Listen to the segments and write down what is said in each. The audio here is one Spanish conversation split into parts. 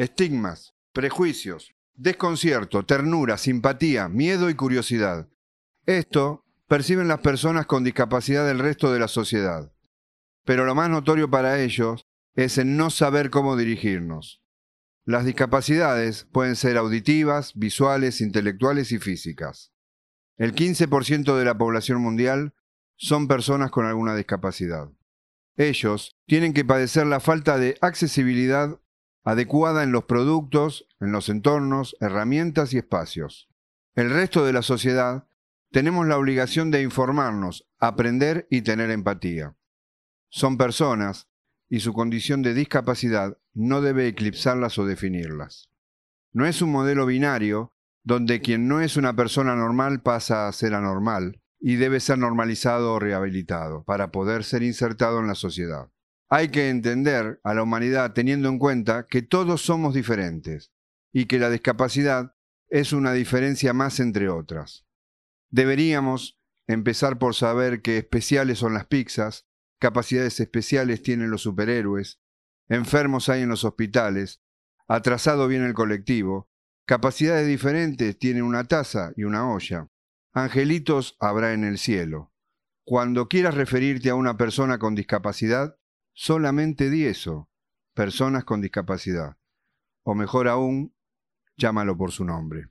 estigmas, prejuicios, desconcierto, ternura, simpatía, miedo y curiosidad. Esto perciben las personas con discapacidad del resto de la sociedad. Pero lo más notorio para ellos es el no saber cómo dirigirnos. Las discapacidades pueden ser auditivas, visuales, intelectuales y físicas. El 15% de la población mundial son personas con alguna discapacidad. Ellos tienen que padecer la falta de accesibilidad adecuada en los productos, en los entornos, herramientas y espacios. El resto de la sociedad tenemos la obligación de informarnos, aprender y tener empatía. Son personas y su condición de discapacidad no debe eclipsarlas o definirlas. No es un modelo binario donde quien no es una persona normal pasa a ser anormal y debe ser normalizado o rehabilitado para poder ser insertado en la sociedad. Hay que entender a la humanidad teniendo en cuenta que todos somos diferentes y que la discapacidad es una diferencia más entre otras. Deberíamos empezar por saber que especiales son las pizzas, capacidades especiales tienen los superhéroes, enfermos hay en los hospitales, atrasado viene el colectivo, capacidades diferentes tienen una taza y una olla, angelitos habrá en el cielo. Cuando quieras referirte a una persona con discapacidad, solamente di eso, personas con discapacidad. O mejor aún, llámalo por su nombre.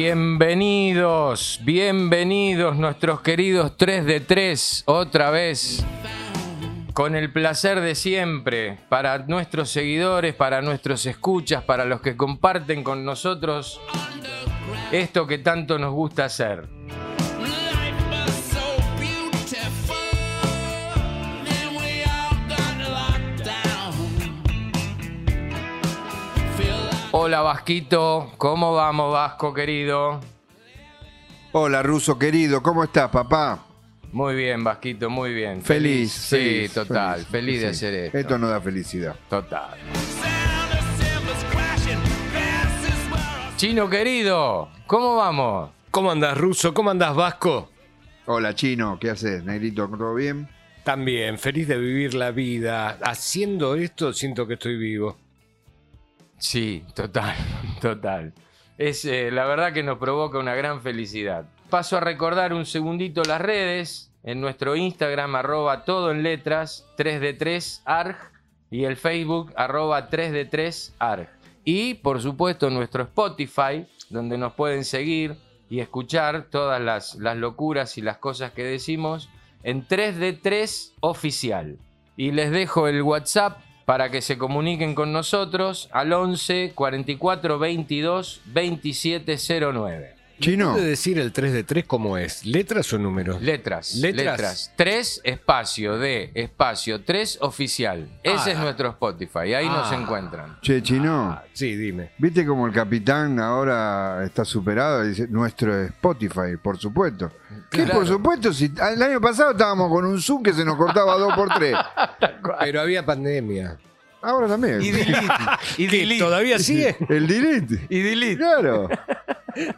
Bienvenidos, bienvenidos nuestros queridos 3 de 3, otra vez, con el placer de siempre, para nuestros seguidores, para nuestros escuchas, para los que comparten con nosotros esto que tanto nos gusta hacer. Hola Vasquito, ¿cómo vamos Vasco querido? Hola, Ruso querido, ¿cómo estás, papá? Muy bien, Vasquito, muy bien. Feliz, Sí, feliz, total, feliz, de Sí. hacer esto. Esto nos da felicidad. Total. Chino querido, ¿cómo vamos? ¿Cómo andás, Ruso? ¿Cómo andás, Vasco? Hola, Chino, ¿qué haces? Negrito, ¿todo bien? También, feliz de vivir la vida. Haciendo esto, siento que estoy vivo. Sí, total, total. Es eh, la verdad que nos provoca una gran felicidad. Paso a recordar un segundito las redes. En nuestro Instagram, arroba todo en letras, 3D3ARG. Y el Facebook, arroba 3D3ARG. Y, por supuesto, nuestro Spotify, donde nos pueden seguir y escuchar todas las, locuras y las cosas que decimos en 3D3 Oficial. Y les dejo el WhatsApp para que se comuniquen con nosotros al 11 44 22 2709. Chino, ¿Puede decir el 3 de 3 cómo es? ¿Letras o números? Letras, Letras. letras. 3 espacio de espacio 3 oficial. Ese Ah. es nuestro Spotify, ahí nos Ah. encuentran. che, Chino, Ah, sí, dime. ¿viste como el capitán ahora está superado? Dice, nuestro Spotify, por supuesto. ¿Qué Claro. por supuesto? Si el año pasado estábamos con un Zoom que se nos cortaba dos por tres. Pero había pandemia. Ahora también. Y delete. y ¿Qué, delete. ¿Todavía sigue? El delete. Y delete. Claro.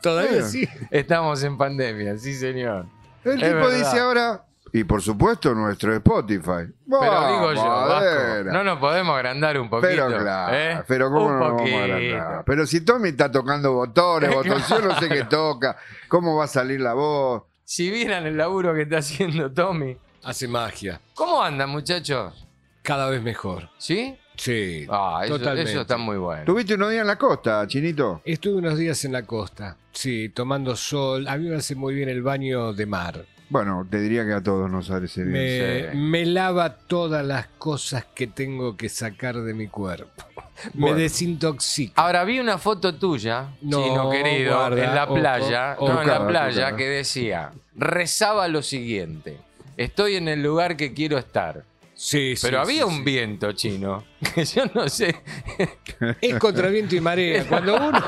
¿Todavía Bueno. sigue? Estamos en pandemia, sí señor. El Es tipo verdad. dice ahora, y por supuesto nuestro Spotify. Pero digo yo, Vasco, no nos podemos agrandar un poquito. Pero claro, ¿eh? pero cómo Un no nos vamos a agrandar? Pero si Tommy está tocando botones, botones, yo no sé qué toca, cómo va a salir la voz. Si vieran el laburo que está haciendo Tommy. Hace magia. ¿Cómo andan, muchachos? Cada vez mejor. ¿Sí? Sí, Ah, eso, totalmente. eso está muy bueno. ¿Tuviste unos días en la costa, Chinito? Estuve unos días en la costa. Sí, tomando sol. A mí me hace muy bien el baño de mar. Bueno, te diría que a todos nos hace bien. Me, sí. me lava todas las cosas que tengo que sacar de mi cuerpo. Bueno. Me desintoxica. Ahora vi una foto tuya, No, chino querido, guarda, en la ojo, playa, ojo. no, en la Tocada, playa tocada. que decía, rezaba lo siguiente, estoy en el lugar que quiero estar, Sí, sí, Pero sí, había sí. un viento chino. Que yo no sé. Es contra viento y marea. Cuando uno,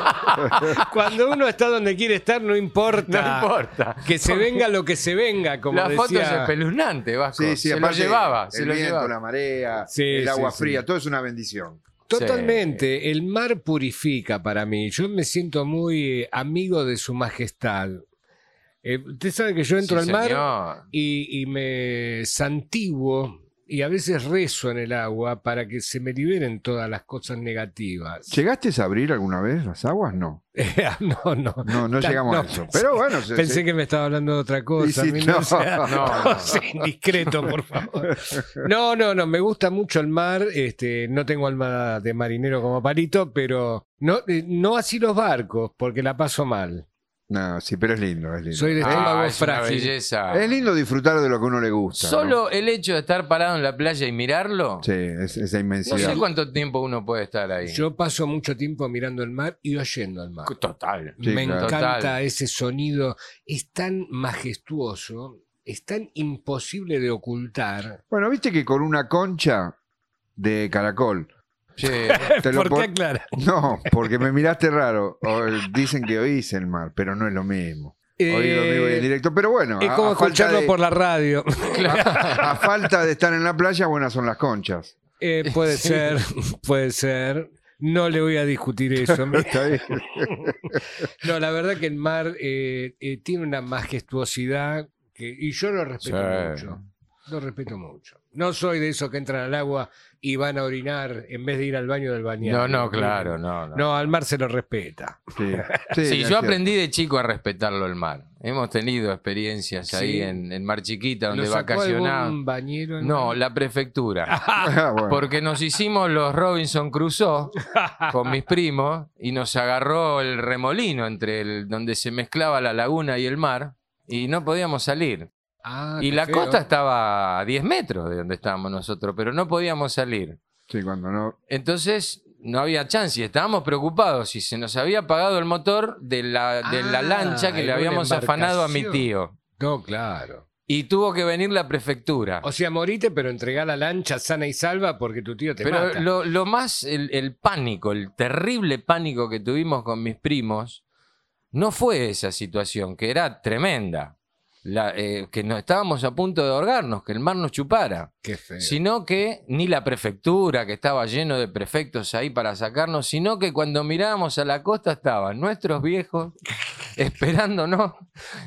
cuando uno está donde quiere estar, no importa. No importa. Que se venga lo que se venga, como la foto es espeluznante, Vasco. Sí, sí, se lo llevaba. Se el lo viento, llevaba. la marea, Sí, el agua sí. fría, todo es una bendición. Totalmente. El mar purifica para mí. Yo me siento muy eh, amigo de su majestad. Eh, usted sabe que yo entro Sí, al mar y, y me santiguo y a veces rezo en el agua para que se me liberen todas las cosas negativas. ¿Llegaste a abrir alguna vez las aguas? No. no, no. No, no llegamos a no, eso. Pero bueno, se- Pensé se- que me estaba hablando de otra cosa. Mí no. sea- No, no. sea indiscreto, por favor. No, no, no, me gusta mucho el mar. Este, no tengo alma de marinero como palito, pero no, eh, no así los barcos, porque la paso mal. No, sí, pero es lindo, es lindo. Soy de Ah, estómago es una frágil. belleza. Es lindo disfrutar de lo que a uno le gusta. ¿no? Solo el hecho de estar parado en la playa y mirarlo. Sí, es- esa No inmensidad. sé cuánto tiempo uno puede estar ahí. Yo paso mucho tiempo mirando el mar y oyendo el mar. Total. Sí, me claro. encanta Total. ese sonido. Es tan majestuoso, es tan imposible de ocultar. Bueno, viste que con una concha de caracol. Te lo ¿Por qué aclara? No, porque me miraste raro. O, dicen que oís el mar, pero no es lo mismo. En vivo y en directo. Pero bueno, Eh, es como a, escucharlo de, por la radio. a falta de estar en la playa, buenas son las conchas. Eh, puede ser, puede ser. No le voy a discutir eso. Está bien. No, la verdad que el mar eh, eh, tiene una majestuosidad que, y yo lo respeto Sí. mucho. Lo respeto mucho. No soy de esos que entran al agua y van a orinar en vez de ir al baño del bañero. No, no, claro, no. No, No, al mar se lo respeta. Sí, Sí, yo cierto. aprendí de chico a respetarlo el mar. Hemos tenido experiencias ahí en, en Mar Chiquita donde ¿Lo sacó vacacionábamos. algún bañero? en- No, la prefectura. Ah, bueno. Porque nos hicimos los Robinson Crusoe con mis primos y nos agarró el remolino entre el donde se mezclaba la laguna y el mar y no podíamos salir. Ah, y la feo. costa estaba a 10 metros de donde estábamos nosotros, pero no podíamos salir. Sí, cuando no. Entonces no había chance y estábamos preocupados y se nos había apagado el motor de la, de la Ah, lancha que le habíamos afanado a mi tío. No, claro. Y tuvo que venir la prefectura. O sea, morite, pero entregá la lancha sana y salva porque tu tío te Pero mata. lo, lo más, el, el pánico, el terrible pánico que tuvimos con mis primos, no fue esa situación, que era tremenda. La, eh, que no, estábamos a punto de ahorgarnos, que el mar nos chupara. Qué feo. Sino que ni la prefectura, que estaba lleno de prefectos ahí para sacarnos, sino que cuando mirábamos a la costa estaban nuestros viejos esperándonos.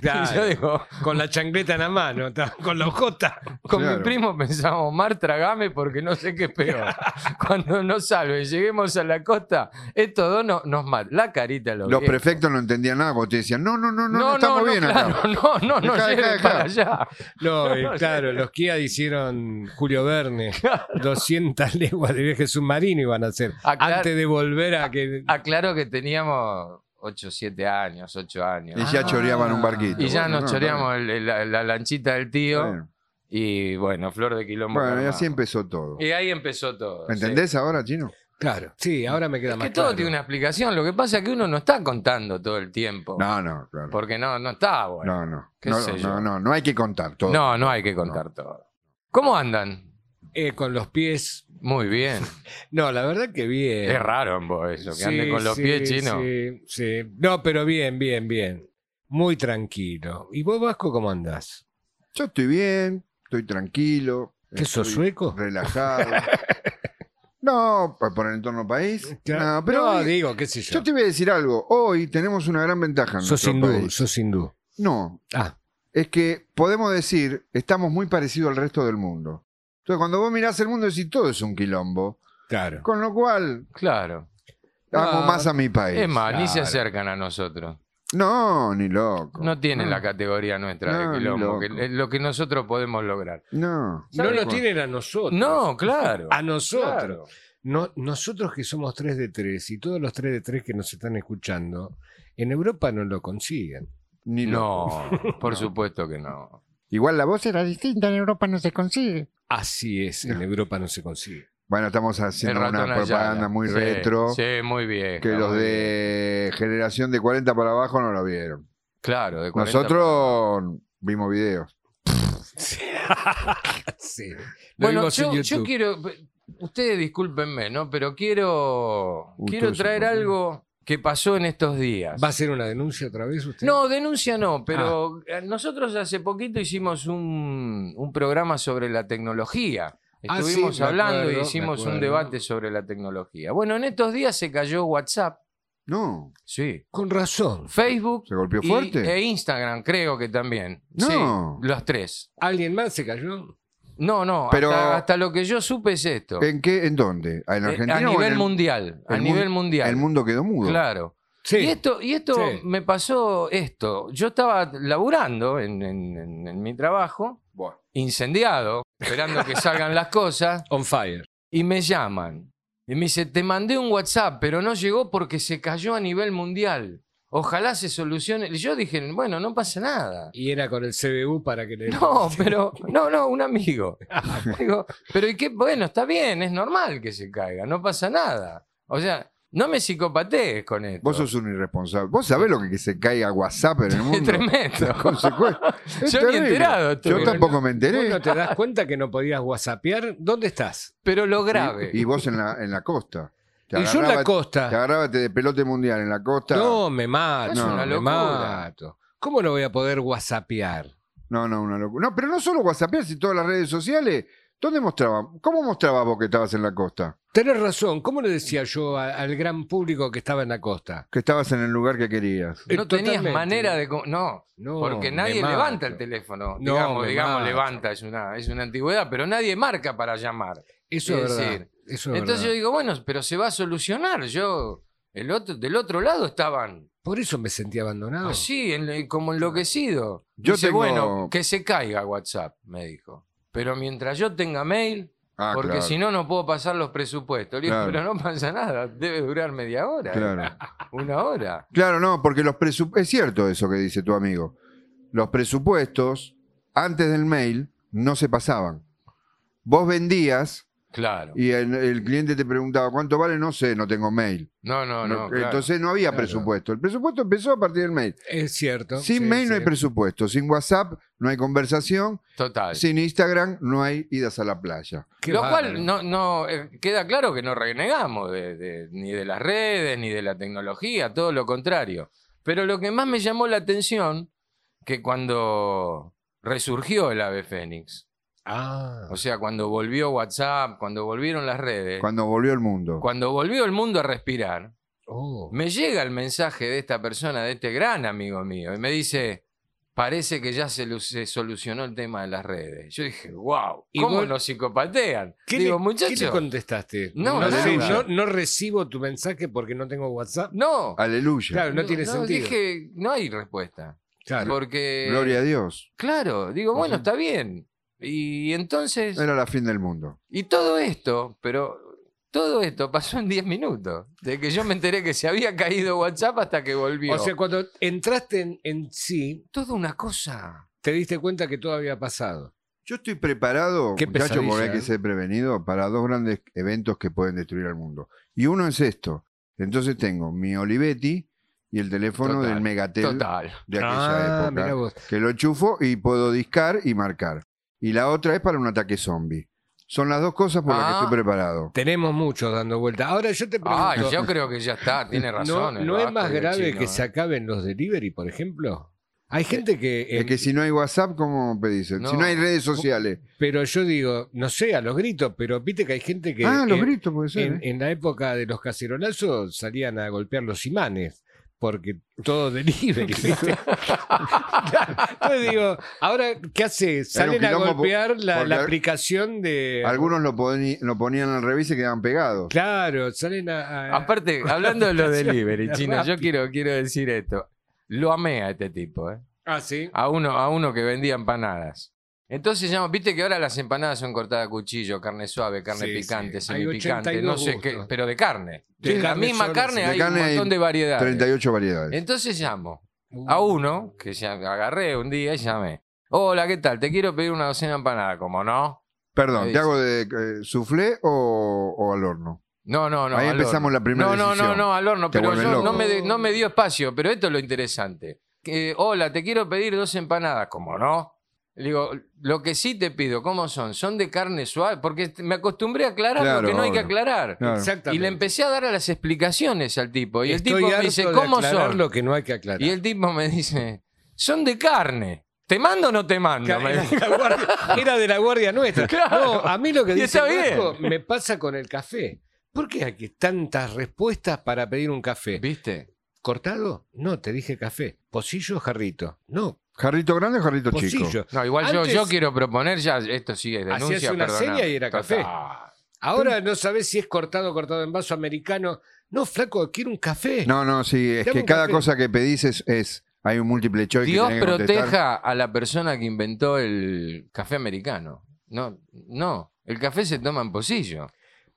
Claro. Y yo digo, Con la chancleta en la mano, con la ojota. con Claro. mi primo pensábamos, Mar, tragame porque no sé qué es peor. Cuando nos salven, lleguemos a la costa, estos dos no, nos matan. La carita de los, Los prefectos no entendían nada, porque te decían, no, no, no, no, no, No, no, estamos no, bien claro, acá. no, no, no, Dejá, dejá, lleven dejá. para allá. No, eh, claro, los Kia hicieron Julio Verne. 200 leguas de viaje submarino iban a hacer. Aclar- Antes de volver a que. Aclaro que teníamos 8, 7 años, 8 años. Y ya Ah. choreaban un barquito. Y ya Bueno, nos no, choreamos el- la, la lanchita del tío. Y bueno, Flor de Quilombo. Bueno, y así empezó todo. Y ahí empezó todo. ¿Me sí. entendés ahora, chino? Claro, sí, ahora me queda Es más que todo tiene una explicación. Lo que pasa es que uno no está contando todo el tiempo. No, no, claro. Porque no, no está bueno. No, no. qué No, sé yo. no, no, no hay que contar todo. No, no hay que contar todo. ¿Cómo andan? Eh, con los pies. Muy bien. No, la verdad que bien. Es raro en vos eso, que Sí, ande con los sí, pies chinos. Sí, sí. No, pero bien, bien, bien. Muy tranquilo. ¿Y vos, Vasco, cómo andás? Yo estoy bien, estoy tranquilo. ¿Qué sos, sueco? Relajado. no, por por el entorno país. No, pero no, hoy- digo, qué sé yo. yo te voy a decir algo. Hoy tenemos una gran ventaja en sos hindú, país. sos hindú. No, Ah, es que podemos decir, estamos muy parecidos al resto del mundo. Entonces, cuando vos mirás el mundo, decís, todo es un quilombo. claro. Con lo cual, Claro. amo más a mi país. Es más, ni se acercan a nosotros. No, ni loco. No tienen No. la categoría nuestra No, de ni quilombo, que loco. es lo que nosotros podemos lograr. No. No lo tienen a nosotros. No, claro. A nosotros. Claro. No, nosotros que somos tres de tres y todos los tres de tres que nos están escuchando, en Europa no lo consiguen. Ni loco. No, por No. supuesto que no. Igual la voz era distinta, en Europa no se consigue. Así es, en Europa no se consigue. Bueno, estamos haciendo una propaganda muy Sí, retro. Sí, muy bien. que los de generación de 40 para abajo no lo vieron. Claro, de 40 Nosotros vimos videos. Sí. Bueno, yo, quiero. Ustedes discúlpenme, ¿no? Pero quiero. Quiero traer algo que pasó en estos días. ¿Va a hacer una denuncia otra vez usted? No, denuncia no, pero Ah. eh, nosotros hace poquito hicimos un, un programa sobre la tecnología. Ah, sí, Estuvimos me hablando acuerdo, y hicimos un debate sobre la tecnología. Bueno, en estos días se cayó WhatsApp, No, sí. Con razón. Facebook ¿se golpeó y- fuerte? e Instagram, creo que también. No. Sí, los tres. ¿Alguien más se cayó? No, no, Pero- hasta, hasta lo que yo supe es esto. ¿En qué? ¿En dónde? ¿En Eh, Argentina? a o en nivel el- mundial. A el nivel mun- mundial. El mundo quedó mudo. Claro. Sí. Y esto, y esto Sí. me pasó esto. Yo estaba laburando en, en- en- en mi trabajo, Buah. incendiado, esperando que salgan las cosas, On fire. y me llaman. Y me dice, te mandé un WhatsApp, pero no llegó porque se cayó a nivel mundial. Ojalá se solucione. Y yo dije, bueno, no pasa nada. Y era con el CBU para que le. No, pero, no, no, un amigo. Digo, pero ¿y qué? Bueno, está bien, es normal que se caiga, no pasa nada. O sea, no me psicopatees con esto. Vos sos un irresponsable. ¿Vos sabés lo que, que se caiga WhatsApp en el mundo? Es tremendo. Es Yo ni enterado estuve. Yo tampoco me ¿Vos enteré. no te das cuenta que no podías whatsappear? ¿Dónde estás? Pero lo grave. Y, y vos en la, en la costa. Te Y yo en la costa. Te agarrábate de pelote mundial en la costa. No, me mato. Es una me locura. mato. ¿Cómo no voy a poder whatsappear? No, no, una locura. No, pero no solo WhatsApp, si todas las redes sociales. ¿Dónde mostraba? ¿Cómo mostrabas vos que estabas en la costa? Tenés razón. ¿Cómo le decía yo a- al gran público que estaba en la costa? Que estabas en el lugar que querías. Eh, no tenías totalmente. manera de... co- No, No, porque me nadie mato. levanta el teléfono. No, digamos, me digamos mato. levanta, es una, es una antigüedad, pero nadie marca para llamar. Eso es Es verdad. decir, Eso es Entonces yo digo, bueno, pero se va a solucionar. Yo, el otro, del otro lado estaban Por eso me sentí abandonado. así, en- como enloquecido. Yo Dice, tengo- bueno, que se caiga WhatsApp, me dijo. Pero mientras yo tenga mail, Ah, porque claro, si no, no puedo pasar los presupuestos. Le digo, Claro. pero no pasa nada, debe durar media hora, Claro. una hora. Claro, no, porque los presupuestos. Es cierto eso que dice tu amigo. Los presupuestos, antes del mail, no se pasaban. Vos vendías Claro. y el, el cliente te preguntaba, ¿cuánto vale? No sé, no tengo mail. No, no, no. No, claro. Entonces no había Claro. presupuesto. El presupuesto empezó a partir del mail. Es cierto. Sin sí, mail no hay presupuesto. Sin WhatsApp no hay conversación. Total. Sin Instagram no hay idas a la playa. Qué Lo bárbaro. cual no, no eh, queda claro que no renegamos de, de- ni de las redes ni de la tecnología, todo lo contrario. Pero lo que más me llamó la atención, que cuando resurgió el ave fénix, Ah. o sea, cuando volvió WhatsApp, cuando volvieron las redes, Cuando volvió el mundo. cuando volvió el mundo a respirar, Oh. me llega el mensaje de esta persona, de este gran amigo mío, y me dice, parece que ya se, lu- se solucionó el tema de las redes. Yo dije, wow, ¿Y ¿cómo vos- nos psicopatean? ¿Qué, Digo, le, muchachos, ¿Qué le contestaste? No, no, nada. no, no recibo tu mensaje porque no tengo WhatsApp. no. Aleluya. Claro, no tiene sentido. Dije, no hay respuesta. Claro. Porque. Gloria a Dios. Claro, digo, bueno, está bien. Y entonces. Era la fin del mundo. Y todo esto, pero. Todo esto pasó en 10 minutos. De que yo me enteré que se había caído WhatsApp hasta que volvió. O sea, cuando entraste en, en sí, toda una cosa. te diste cuenta que todo había pasado. Yo estoy preparado, Qué muchachos, porque hay que ¿eh? ser prevenido para dos grandes eventos que pueden destruir al mundo. Y uno es esto. Entonces tengo mi Olivetti y el teléfono Total, del Megatel Total. de aquella Ah, época. vos. Que lo enchufo y puedo discar y marcar. Y la otra es para un ataque zombie. Son las dos cosas por las que Ah. estoy preparado. Tenemos muchos dando vuelta. Ahora yo te pregunto, Ah, yo creo que ya está, tiene ¿no, razón. no es más grave chino, que ¿eh? se acaben los delivery, por ejemplo? Hay gente que... Es en- que si no hay WhatsApp, ¿cómo pedís? Si No. no hay redes sociales. Pero yo digo, no sé, a los gritos, pero viste que hay gente que... ah, los en- gritos puede ser. En, ¿eh? en la época de los cacerolazos salían a golpear los imanes, porque todo delivery, ¿viste? Entonces digo, ahora, ¿qué hace? Salen a golpear la, aplicación de... Algunos lo, poni- lo ponían al revés y se quedaban pegados. Claro, salen a... a- Aparte, hablando de los delivery, chino, yo quiero, quiero decir esto. Lo amé a este tipo, ¿eh? Ah, sí. a uno, a uno que vendía empanadas. Entonces llama, viste que ahora las empanadas son cortadas a cuchillo, carne suave, carne Sí, picante, sí. Hay semipicante, no 82 sé qué, gustos. pero de carne. De De la carne misma solo, carne sí. De hay carne un hay montón de variedades. 38 variedades. Entonces llamo a uno que ya agarré un día y llamé. Hola, ¿qué tal? Te quiero pedir una docena de empanadas. Como no? Perdón, ¿te hago de eh, soufflé o, o al horno? No, no, no. Ahí al empezamos horno. la primera No, no, no, decisión. no, al horno. Te Pero vuelven yo, no, loco. me, de- no me dio espacio. Pero esto es lo interesante. Que, hola, te quiero pedir dos empanadas. Como no? Le digo, lo que sí te pido, ¿cómo son? ¿Son de carne suave? Porque me acostumbré a aclarar Claro, lo que no hay que aclarar. Claro. Exactamente. Y le empecé a dar a las explicaciones al tipo. Y el tipo me dice, ¿cómo son? lo que no hay que aclarar. Y el tipo me dice, son de carne. ¿Te mando o no te mando? Era dice. de la guardia, era de la guardia nuestra. Claro. No, a mí lo que dice Vasco me pasa con el café. ¿Por qué hay tantas respuestas para pedir un café? ¿Viste? ¿Cortado? No, te dije café. ¿Pocillo o jarrito? No, ¿Jarrito grande o jarrito chico? pocillo. No, igual yo, Antes- yo quiero proponer ya, esto sí es denuncia, Hacías una seña y era café. Total. Ahora no sabes si es cortado o cortado en vaso americano. No, flaco, quiero un café. No, no, sí, es que cada café. cosa que pedís es, es- hay un múltiple choice Dios que que proteja a la persona que inventó el café americano. No, no, el café se toma en pocillo.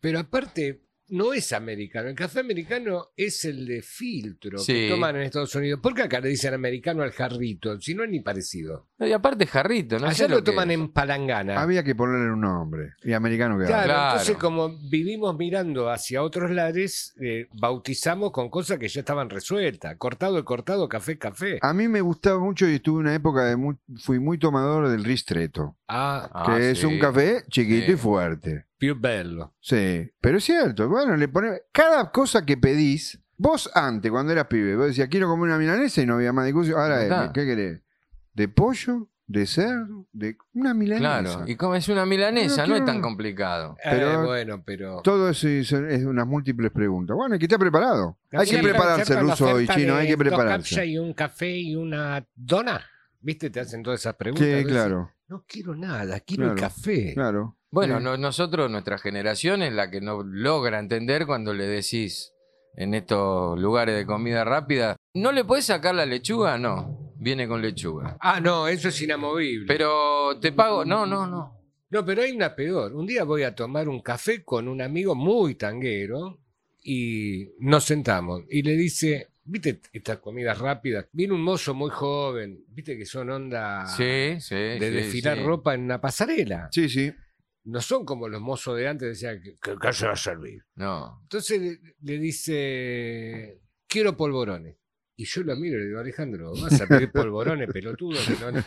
Pero aparte, no es americano. El café americano es el de filtro Sí. que toman en Estados Unidos. ¿Por qué acá le dicen americano al jarrito? Si no es ni parecido. No, Y aparte jarrito, no Allá sé lo, toman en palangana. Había que ponerle un nombre. Y americano que Claro, Claro. entonces como vivimos mirando hacia otros lares, eh, bautizamos con cosas que ya estaban resueltas. Cortado, cortado, café, café. A mí me gustaba mucho y estuve una época de muy- fui muy tomador del ristretto, Ah, Ah, que es sí. un café chiquito Sí. y fuerte. più bello. Sí, pero es cierto. Bueno, le pone cada cosa que pedís, vos antes, cuando eras pibe, vos decías, quiero comer una milanesa y no había más discusión. Ahora, ¿qué querés? ¿De pollo? ¿De cerdo? ¿De una milanesa? Claro, y como es una milanesa, No no es tan complicado. Pero- Eh, bueno, pero... Todo eso es, es unas múltiples preguntas. Bueno, hay que estar preparado. Hay que prepararse, ruso y chino, hay que prepararse. y un café y una dona. ¿Viste? Te hacen todas esas preguntas. Sí, claro, No quiero nada, quiero el café. claro. Bueno, no- nosotros, nuestra generación es la que no logra entender cuando le decís en estos lugares de comida rápida, ¿no le puedes sacar la lechuga? No, viene con lechuga. Ah, no, eso es inamovible. Pero te pago, no, no, no. No, pero hay una peor. Un día voy a tomar un café con un amigo muy tanguero y nos sentamos y le dice, viste estas comidas rápidas, viene un mozo muy joven, viste que son onda Sí, sí. de sí, desfilar sí. ropa en una pasarela. Sí, sí. No son como los mozos de antes, decían, ¿qué, qué- qué se va a servir? No. Entonces le, le dice, quiero polvorones. Y yo lo miro y le digo, Alejandro, vas a pedir polvorones, pelotudo. que no-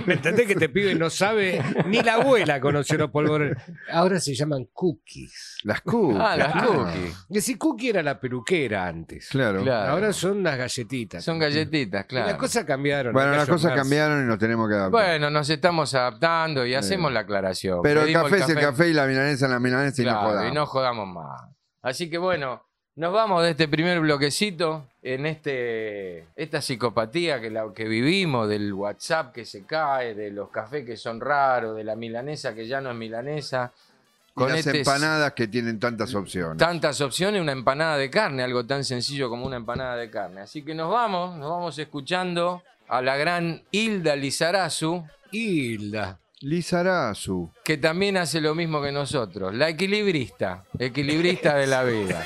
¿Me entendés que este pibe no sabe? Ni la abuela conoció los polvorones. Ahora se llaman cookies. Las cookies. Ah, las cookies. Y si cookie era la peluquera antes. Claro. Claro. Ahora son unas galletitas. Son galletitas, Y claro. las cosas cambiaron. Bueno, las cosas cambiaron y nos tenemos que adaptar. Bueno, nos estamos adaptando y hacemos la aclaración. Pero el café es el café y la milanesa es la milanesa y no jodamos. y no jodamos más. Así que bueno, nos vamos de este primer bloquecito en este esta psicopatía que, la, que vivimos, del WhatsApp que se cae, de los cafés que son raros, de la milanesa que ya no es milanesa. Y las este- empanadas que tienen tantas opciones. tantas opciones, una empanada de carne, algo tan sencillo como una empanada de carne. Así que nos vamos, nos vamos escuchando a la gran Hilda Lizarazu, Hilda. Lizarazu. que también hace lo mismo que nosotros, la equilibrista, equilibrista de la vida.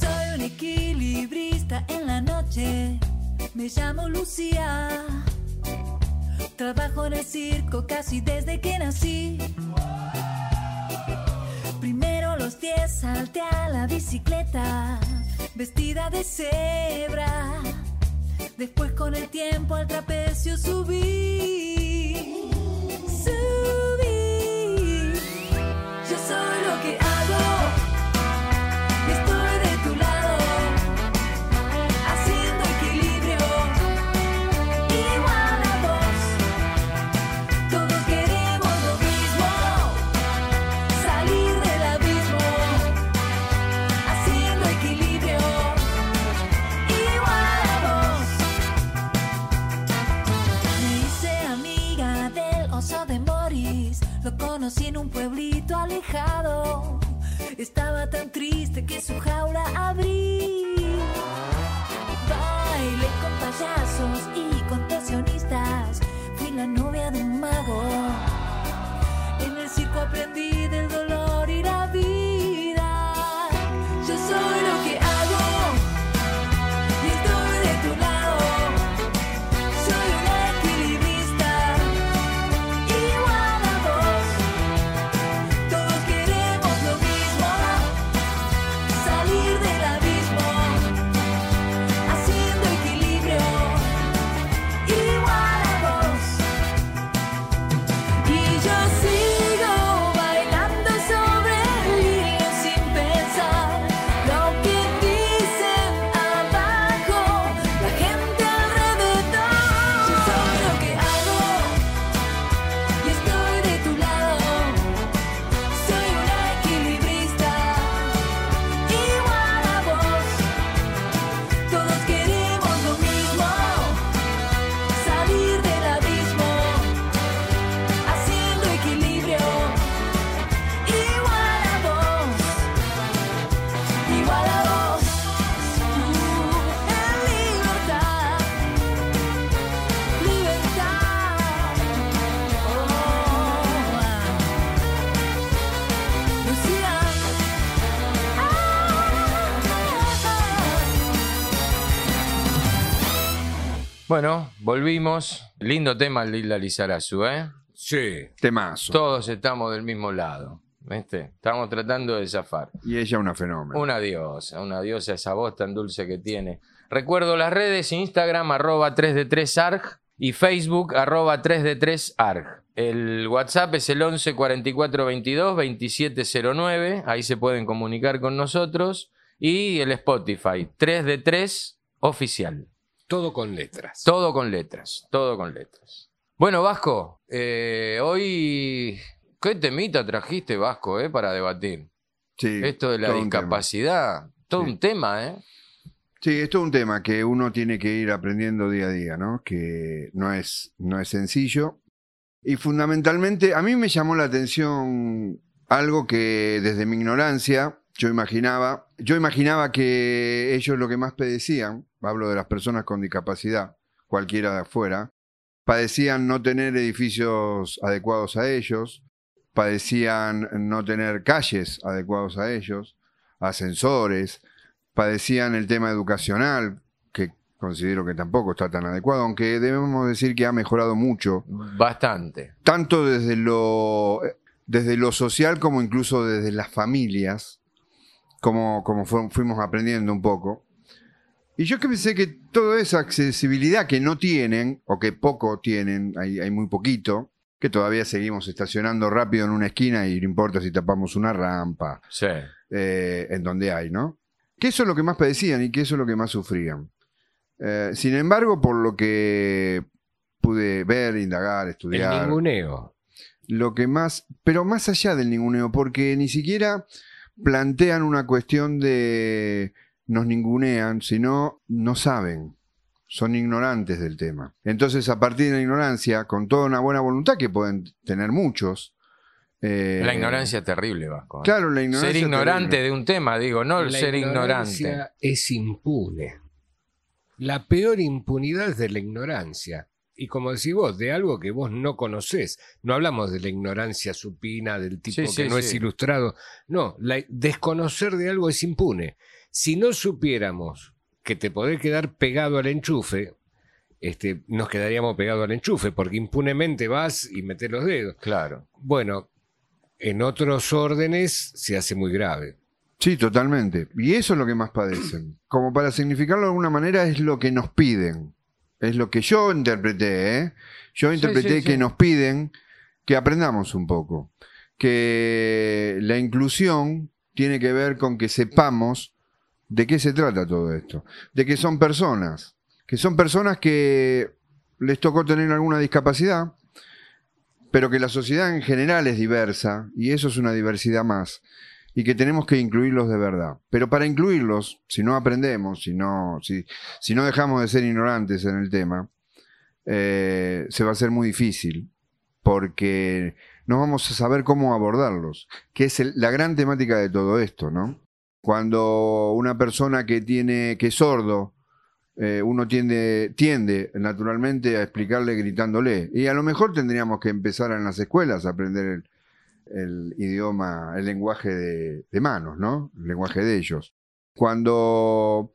Soy un equilibrista en la noche. Me llamo Lucía. Trabajo en el circo casi desde que nací. Primero los 10 salté a la bicicleta, vestida de cebra. Después con el tiempo al trapecio subí. Bueno, volvimos. Lindo tema Lila Lizarazu, ¿eh? Sí. Temazo. Todos estamos del mismo lado. ¿Viste? Estamos tratando de zafar. Y ella una fenómeno. Una diosa, una diosa esa voz tan dulce que tiene. Recuerdo las redes, Instagram arroba 3D3ARG y Facebook arroba 3D3ARG. El WhatsApp es el 11 44 22 2709, ahí se pueden comunicar con nosotros. Y el Spotify, 3D3 oficial. Todo con letras. Todo con letras, todo con letras. Bueno, Vasco, eh, hoy, ¿qué temita trajiste, Vasco, eh, para debatir? Sí, Esto de la todo un discapacidad, todo Sí. un tema, ¿eh? Sí, esto es un tema que uno tiene que ir aprendiendo día a día, ¿no? Que no es, no es sencillo. Y fundamentalmente, a mí me llamó la atención algo que desde mi ignorancia yo imaginaba. Yo imaginaba que ellos lo que más padecían, hablo de las personas con discapacidad, cualquiera de afuera, padecían no tener edificios adecuados a ellos, padecían no tener calles adecuados a ellos, ascensores, padecían el tema educacional, que considero que tampoco está tan adecuado, aunque debemos decir que ha mejorado mucho, Bastante. tanto desde lo, desde lo social como incluso desde las familias, como, como fu- fuimos aprendiendo un poco. Y yo que pensé que toda esa accesibilidad que no tienen, o que poco tienen, hay, hay muy poquito, que todavía seguimos estacionando rápido en una esquina y no importa si tapamos una rampa, Sí. eh, en donde hay, ¿no? Que eso es lo que más padecían y que eso es lo que más sufrían. Eh, sin embargo, por lo que pude ver, indagar, El estudiar, ninguneo. lo que más, pero más allá del ninguneo, porque ni siquiera plantean una cuestión de nos ningunean, sino no saben, son ignorantes del tema. Entonces, a partir de la ignorancia, con toda una buena voluntad que pueden tener muchos, eh, La ignorancia es terrible, Vasco. ¿eh? Claro, la ignorancia. ser ignorante terrible. de un tema, digo, no el La ser ignorante. ignorancia es impune. La peor impunidad es de la ignorancia. Y como decís vos, de algo que vos no conocés. No hablamos de la ignorancia supina, del tipo Sí, que sí, no es ilustrado. No, la- desconocer de algo es impune. Si no supiéramos que te podés quedar pegado al enchufe, este, nos quedaríamos pegados al enchufe, porque impunemente vas y metes los dedos. Claro. Bueno, en otros órdenes se hace muy grave. Sí, totalmente. Y eso es lo que más padecen. Como para significarlo de alguna manera, es lo que nos piden. Es lo que yo interpreté, ¿eh? Yo interpreté sí, que sí. nos piden que aprendamos un poco. Que la inclusión tiene que ver con que sepamos de qué se trata todo esto. De que son personas. Que son personas que les tocó tener alguna discapacidad, pero que la sociedad en general es diversa, y eso es una diversidad más y que tenemos que incluirlos de verdad. Pero para incluirlos, si no aprendemos, si no, si, no dejamos de ser ignorantes en el tema, eh, se va a hacer muy difícil, porque no vamos a saber cómo abordarlos, que es la gran temática de todo esto, ¿no? Cuando una persona que tiene, que es sordo, eh, uno tiende, tiende naturalmente a explicarle gritándole. Y a lo mejor tendríamos que empezar en las escuelas a aprender el, el idioma, el lenguaje de, de manos, ¿no? El lenguaje de ellos. Cuando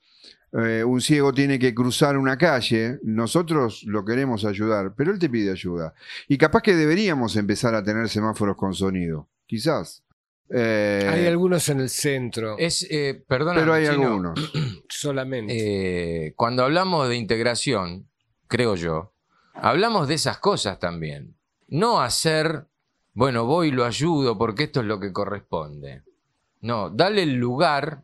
eh, un ciego tiene que cruzar una calle, nosotros lo queremos ayudar, pero él te pide ayuda. Y capaz que deberíamos empezar a tener semáforos con sonido, quizás. Eh, Hay algunos en el centro, Es, eh, perdona, pero hay algunos. solamente. eh, cuando hablamos de integración, creo yo, hablamos de esas cosas también. No hacer, bueno, voy y lo ayudo porque esto es lo que corresponde. No, dale el lugar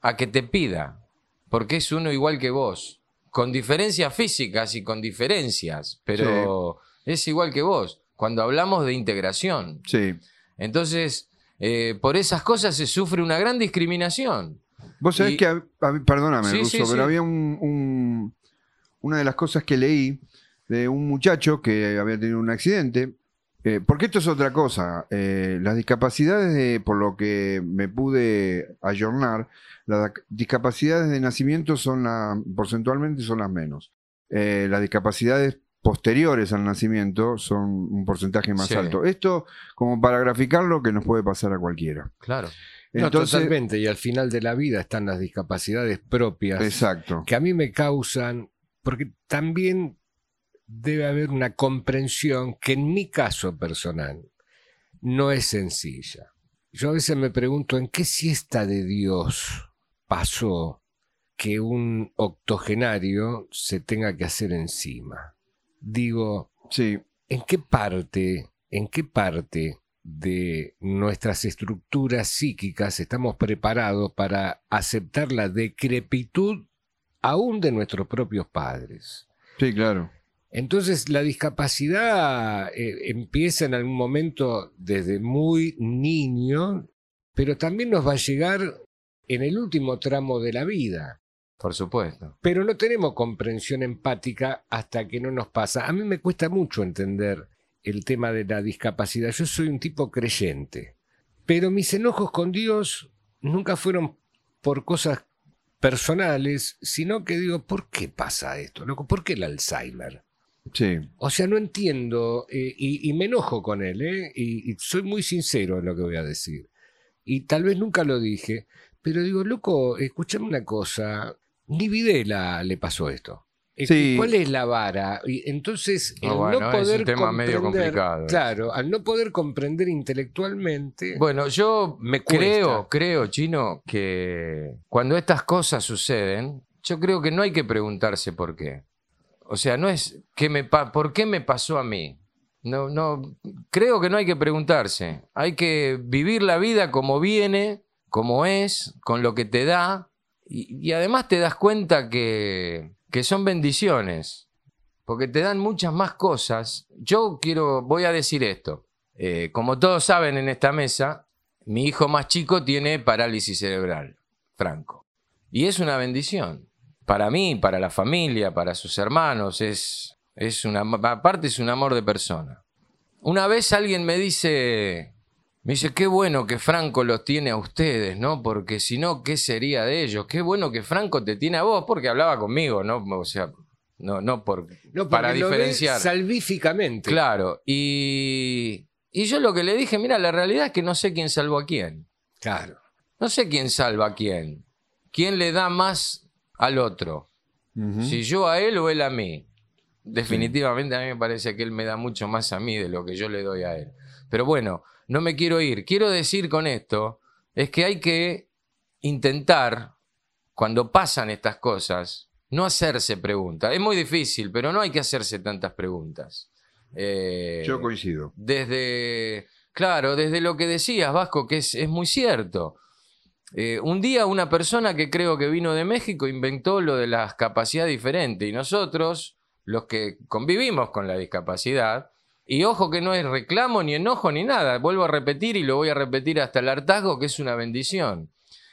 a que te pida, porque es uno igual que vos, con diferencias físicas y con diferencias, pero es igual que vos. Cuando hablamos de integración, Sí. entonces, eh, por esas cosas se sufre una gran discriminación. Vos sabés Y- que, perdóname, Sí, sí, pero había un, un- una de las cosas que leí de un muchacho que había tenido un accidente, eh, porque esto es otra cosa, eh, las discapacidades, de- por lo que me pude ayornar, las discapacidades de nacimiento son la, porcentualmente son las menos. Eh, las discapacidades posteriores al nacimiento son un porcentaje más Sí. alto. Esto, como para graficarlo, que nos puede pasar a cualquiera. Claro. No, Entonces, totalmente. Y al final de la vida están las discapacidades propias exacto. que a mí me causan porque también debe haber una comprensión que en mi caso personal no es sencilla. Yo a veces me pregunto en qué siesta de Dios pasó que un octogenario se tenga que hacer encima. Digo, Sí, ¿en qué parte, en qué parte de nuestras estructuras psíquicas estamos preparados para aceptar la decrepitud aún de nuestros propios padres? sí, claro. Entonces la discapacidad eh, empieza en algún momento desde muy niño, pero también nos va a llegar en el último tramo de la vida. Por supuesto. Pero no tenemos comprensión empática hasta que no nos pasa. A mí me cuesta mucho entender el tema de la discapacidad. Yo soy un tipo creyente, pero mis enojos con Dios nunca fueron por cosas personales, sino que digo, ¿por qué pasa esto? loco? ¿Por qué el Alzheimer? Sí, O sea, no entiendo eh, y, y me enojo con él, ¿eh? y, y soy muy sincero en lo que voy a decir. Y tal vez nunca lo dije, pero digo, loco, escúchame una cosa, ni Videla le pasó esto. Eh, Sí. ¿Cuál es la vara? Y entonces, el no bueno, es poder un tema medio comprender- complicado. Claro, al no poder comprender intelectualmente, Bueno, yo Me cuesta. creo, creo, Chino, que cuando estas cosas suceden, yo creo que no hay que preguntarse por qué. O sea, no es que me por qué me pasó a mí. No, no, creo que no hay que preguntarse. Hay que vivir la vida como viene, como es, con lo que te da. Y, y además te das cuenta que, que son bendiciones. Porque te dan muchas más cosas. Yo quiero, voy a decir esto. Eh, como todos saben en esta mesa, mi hijo más chico tiene parálisis cerebral, Franco. Y es una bendición. Para mí, para la familia, para sus hermanos, es, es una, aparte es un amor de persona. Una vez alguien me dice, me dice, qué bueno que Franco los tiene a ustedes, ¿no? Porque si no, ¿qué sería de ellos? Qué bueno que Franco te tiene a vos, porque hablaba conmigo, ¿no? O sea, no, no por, no, para lo diferenciar. salvíficamente. Claro, y, y yo lo que le dije, mira, la realidad es que no sé quién salvó a quién. Claro. No sé quién salva a quién. ¿Quién le da más al otro? Si yo a él o él a mí. Definitivamente a mí me parece que él me da mucho más a mí de lo que yo le doy a él. Pero bueno, no me quiero ir. Quiero decir con esto es que hay que intentar, cuando pasan estas cosas, no hacerse preguntas. Es muy difícil, pero no hay que hacerse tantas preguntas. Eh, Yo coincido. desde, claro, desde lo que decías, Vasco, que es, es muy cierto. Eh, un día una persona que creo que vino de México inventó lo de las capacidades diferentes y nosotros, los que convivimos con la discapacidad, y ojo que no es reclamo ni enojo ni nada, vuelvo a repetir y lo voy a repetir hasta el hartazgo que es una bendición.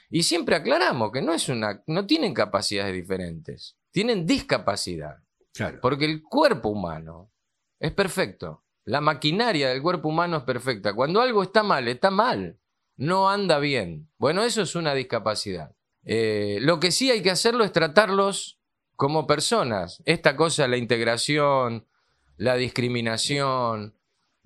Y siempre aclaramos que no es una, no tienen capacidades diferentes, tienen discapacidad. Claro. Porque el cuerpo humano es perfecto. La maquinaria del cuerpo humano es perfecta. Cuando algo está mal, está mal. No anda bien. Bueno, eso es una discapacidad. Eh, lo que sí hay que hacerlo es tratarlos como personas. Esta cosa, la integración, la discriminación,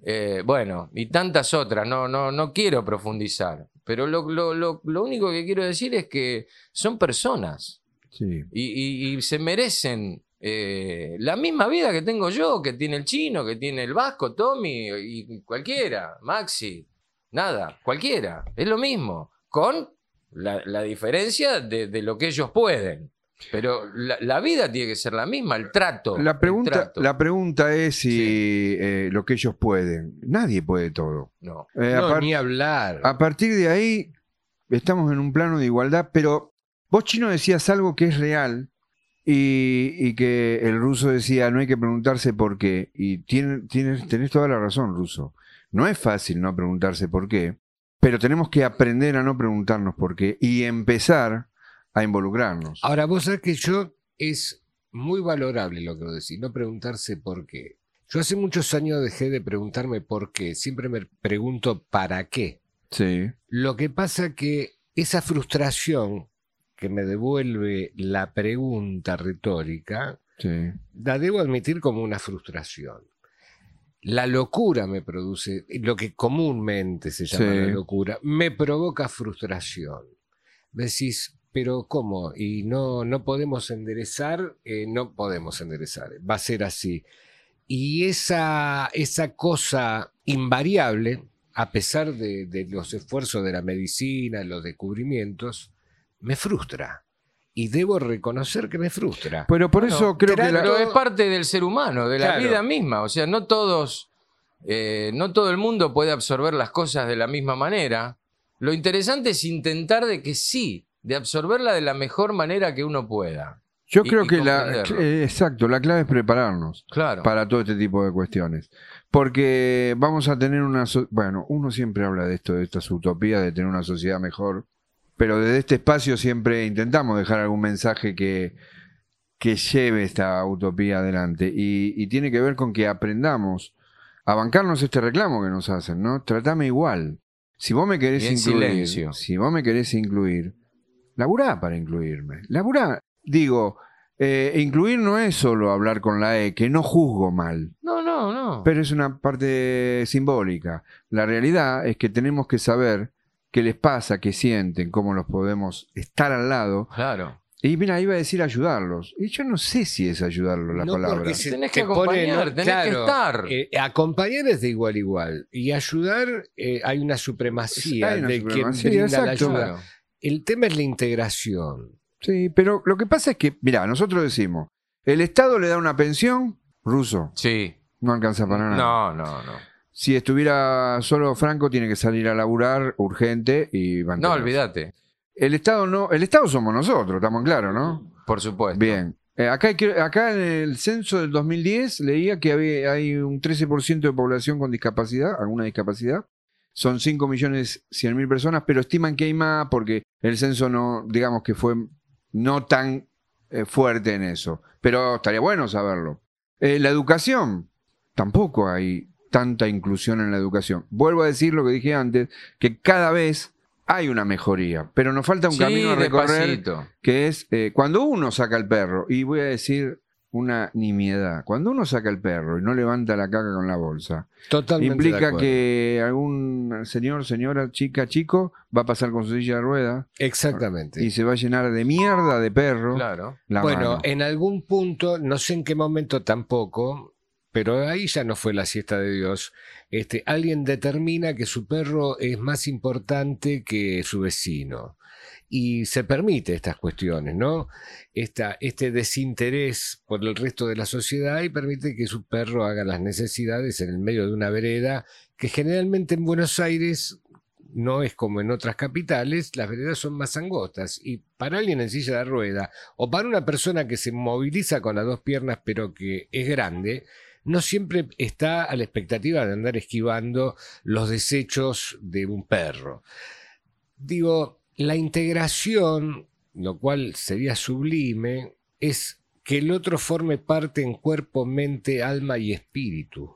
eh, bueno, y tantas otras. No, no, no quiero profundizar. Pero lo, lo- lo- lo único que quiero decir es que son personas Sí. y, y- y se merecen eh, la misma vida que tengo yo, que tiene el chino, que tiene el vasco, Tommy y cualquiera, Maxi, nada, cualquiera, es lo mismo, con la, la diferencia de, de lo que ellos pueden. Pero la, la vida tiene que ser la misma, el trato. La pregunta, trato. la pregunta es si eh, lo que ellos pueden. Nadie puede todo. No. Eh, No, ni hablar. a partir de ahí estamos en un plano de igualdad, pero vos chino decías algo que es real y, y que el ruso decía no hay que preguntarse por qué. Y tiene- tienes, tenés toda la razón, ruso. No es fácil no preguntarse por qué, pero tenemos que aprender a no preguntarnos por qué y empezar a involucrarnos. Ahora, vos sabés que yo es muy valorable lo que vos decís, no preguntarse por qué. Yo hace muchos años dejé de preguntarme por qué, siempre me pregunto para qué. Sí, Lo que pasa que esa frustración que me devuelve la pregunta retórica, sí. la debo admitir como una frustración. La locura me produce, lo que comúnmente se llama Sí. la locura, me provoca frustración. Decís, pero ¿cómo? Y no, no podemos enderezar, eh, no podemos enderezar, va a ser así. Y esa, esa cosa invariable, a pesar de, de los esfuerzos de la medicina, los descubrimientos, me frustra. Y debo reconocer que me frustra. Pero por Bueno, eso creo que la- Pero es parte del ser humano, de la Claro. vida misma. O sea, no todos, eh, no todo el mundo puede absorber las cosas de la misma manera. Lo interesante es intentar de que sí, de absorberla de la mejor manera que uno pueda. yo y- creo y que la eh, exacto, la clave es prepararnos. Claro. para todo este tipo de cuestiones. Porque vamos a tener una... so- bueno, uno siempre habla de esto, de estas utopías, de tener una sociedad mejor, pero desde este espacio siempre intentamos dejar algún mensaje que, que lleve esta utopía adelante. Y, y tiene que ver con que aprendamos a bancarnos este reclamo que nos hacen, ¿no? Tratame igual. Si vos me querés incluir, silencio. si vos me querés incluir, laburá para incluirme. Laburá. Digo, eh, incluir no es solo hablar con la E, que no juzgo mal, No, no, no. pero es una parte simbólica. La realidad es que tenemos que saber qué les pasa, qué sienten, cómo los podemos estar al lado. Claro. Y mira, iba a decir ayudarlos. Y yo no sé si es ayudarlos la No, palabra. porque se Tenés te que pone, acompañar, ¿no? tenés que estar. eh, acompañar es de igual a igual. Y ayudar, eh, hay una supremacía Hay una de supremacía, quien brinda la ayuda. Claro. El tema es la integración. Sí, pero lo que pasa es que, mira, nosotros decimos, el Estado le da una pensión, ruso, Sí. no alcanza para nada. No, no, no. Si estuviera solo Franco, tiene que salir a laburar urgente y No, mantenerse. olvídate. El Estado no, el Estado somos nosotros, estamos claros, ¿no? Por supuesto. Bien. Eh, acá, hay que- acá en el censo del 2010 leía que había, hay un 13% de población con discapacidad, alguna discapacidad. Son 5 millones 100 mil personas, pero estiman que hay más porque el censo no, digamos que fue no tan eh, fuerte en eso. Pero estaría bueno saberlo. Eh, la educación, tampoco hay tanta inclusión en la educación. Vuelvo a decir lo que dije antes, que cada vez hay una mejoría, pero nos falta un Sí, camino a recorrer despacito. que es eh, cuando uno saca el perro, y voy a decir una nimiedad, cuando uno saca el perro y no levanta la caca con la bolsa, Totalmente implica que algún señor, señora, chica, chico va a pasar con su silla de rueda Exactamente. y se va a llenar de mierda de perro Claro. la bueno, mano. en algún punto, no sé en qué momento tampoco, pero ahí ya no fue la siesta de Dios. Este, alguien determina que su perro es más importante que su vecino. Y se permite estas cuestiones, ¿no? Esta, este desinterés por el resto de la sociedad y permite que su perro haga las necesidades en el medio de una vereda que generalmente en Buenos Aires no es como en otras capitales, las veredas son más angostas y para alguien en silla de rueda o para una persona que se moviliza con las dos piernas pero que es grande, no siempre está a la expectativa de andar esquivando los desechos de un perro. Digo, la integración, lo cual sería sublime, es que el otro forme parte en cuerpo, mente, alma y espíritu.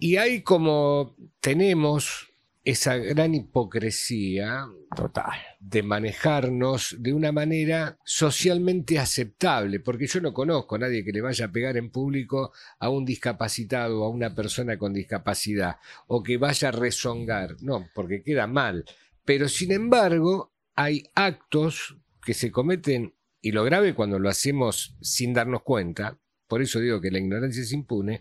Y hay como tenemos esa gran hipocresía Total. de manejarnos de una manera socialmente aceptable, porque yo no conozco a nadie que le vaya a pegar en público a un discapacitado o a una persona con discapacidad, o que vaya a rezongar, no, porque queda mal. Pero sin embargo, hay actos que se cometen, y lo grave cuando lo hacemos sin darnos cuenta, por eso digo que la ignorancia es impune,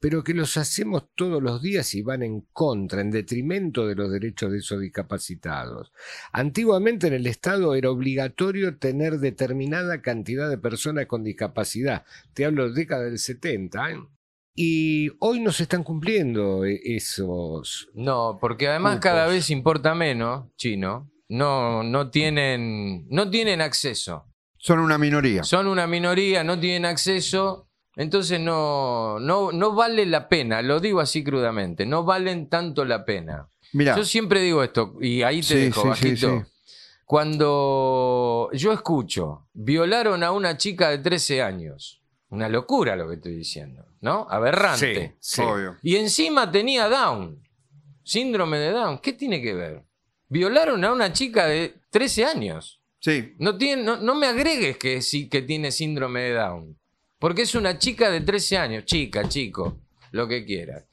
pero que los hacemos todos los días y van en contra, en detrimento de los derechos de esos discapacitados. Antiguamente en el Estado era obligatorio tener determinada cantidad de personas con discapacidad. Te hablo de década del 70. ¿eh? Y hoy no se están cumpliendo eh, esos... No, porque además cada vez importa menos, chino. No, no tienen, no tienen acceso. Son una minoría. Son una minoría, no tienen acceso. Entonces no, no, no vale la pena, lo digo así crudamente, no valen tanto la pena. Mira, Yo siempre digo esto, y ahí te Sí, dejo, sí, bajito. sí, Cuando yo escucho, violaron a una chica de 13 años. Una locura lo que estoy diciendo, ¿no? Aberrante. Sí. obvio. Y encima tenía Down, síndrome de Down. ¿Qué tiene que ver? Violaron a una chica de 13 años. Sí, No, tiene, no, no me agregues que sí que tiene síndrome de Down. Porque es una chica de 13 años. Chica, chico, lo que quieras.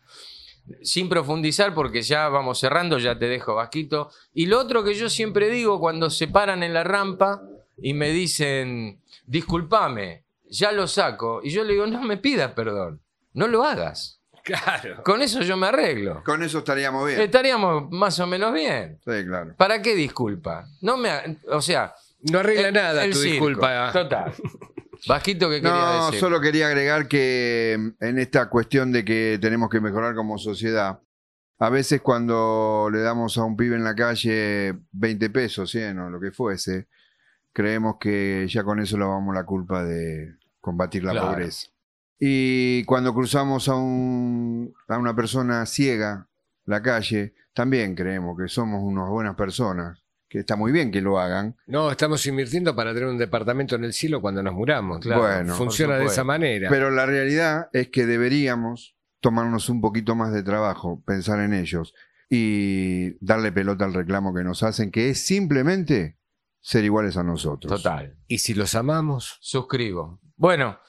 Sin profundizar, porque ya vamos cerrando, ya te dejo, Vasquito. Y lo otro que yo siempre digo cuando se paran en la rampa y me dicen, discúlpame, ya lo saco. Y yo le digo, no me pidas perdón, no lo hagas. Claro. Con eso yo me arreglo. Con eso estaríamos bien. Estaríamos más o menos bien. Sí, claro. ¿Para qué disculpa? No me, o sea, No arregla el- nada el tu circo. disculpa. Total. Vasquito, ¿qué quería No, decir? solo quería agregar que mm, en esta cuestión de que tenemos que mejorar como sociedad, a veces cuando le damos a un pibe en la calle 20 pesos, 100 o lo que fuese, creemos que ya con eso le vamos la culpa de combatir la Claro. pobreza. Y cuando cruzamos a, un, a una persona ciega la calle, también creemos que somos unas buenas personas, que está muy bien que lo hagan, No, estamos invirtiendo para tener un departamento en el cielo cuando nos muramos. Claro, Bueno, Funciona de esa manera. Pero la realidad es que deberíamos tomarnos un poquito más de trabajo, pensar en ellos y darle pelota al reclamo que nos hacen, que es simplemente ser iguales a nosotros. Total. y si los amamos, Suscribo. Bueno,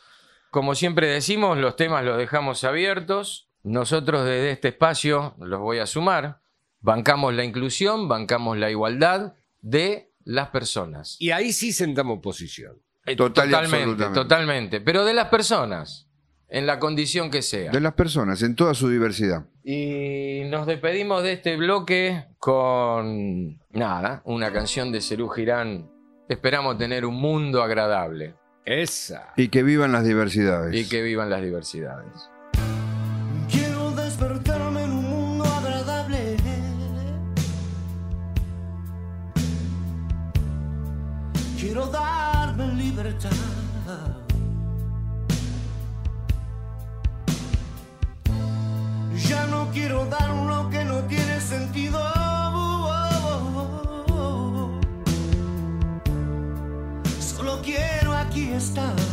como siempre decimos, los temas los dejamos abiertos. Nosotros desde este espacio los voy a sumar. Bancamos la inclusión, bancamos la igualdad de las personas. y ahí sí sentamos posición. Eh, Total y totalmente, absolutamente. totalmente. Pero de las personas, en la condición que sea. De las personas, en toda su diversidad. Y nos despedimos de este bloque con nada, una canción de Cerú Girán. Esperamos tener un mundo agradable Esa. Y que vivan las diversidades. y que vivan las diversidades. Darme libertad. Ya no quiero dar lo que no tiene sentido. Solo quiero aquí estar.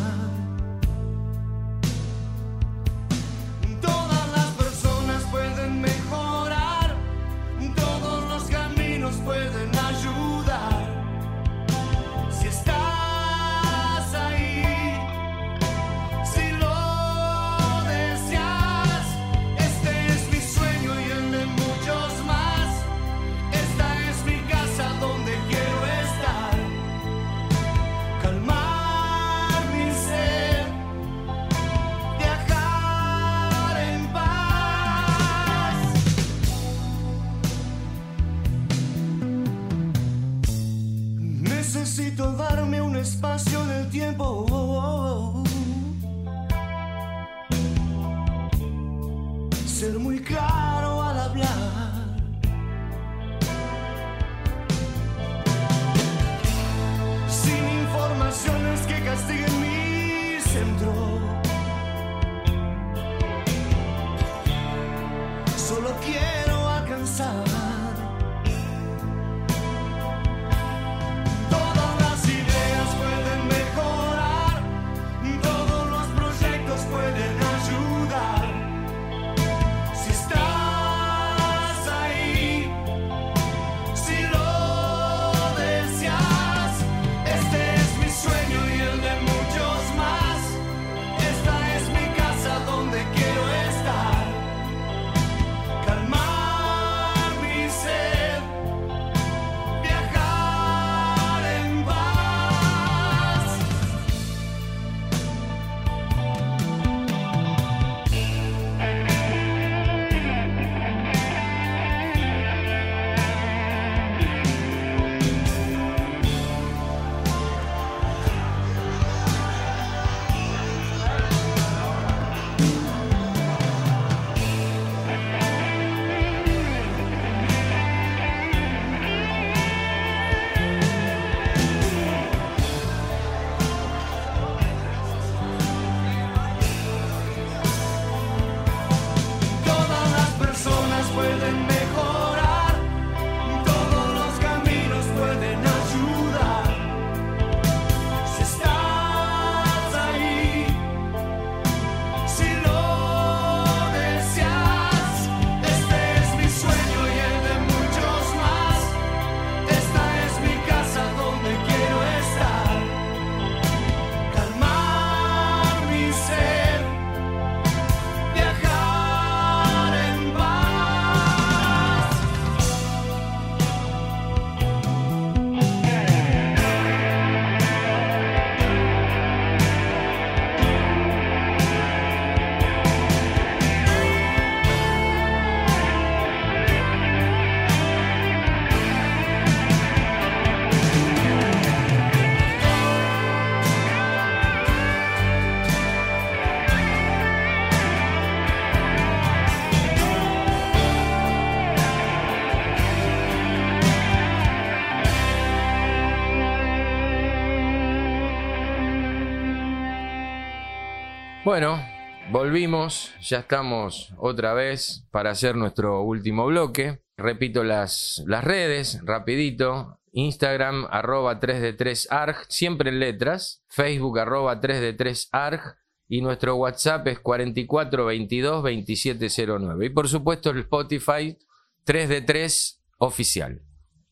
Bueno, volvimos, ya estamos otra vez para hacer nuestro último bloque. Repito las, las redes, rapidito. Instagram, arroba 3D3ARG, siempre en letras. Facebook, arroba 3D3ARG. Y nuestro WhatsApp es 4422 2709. Y por supuesto el Spotify 3D3 oficial.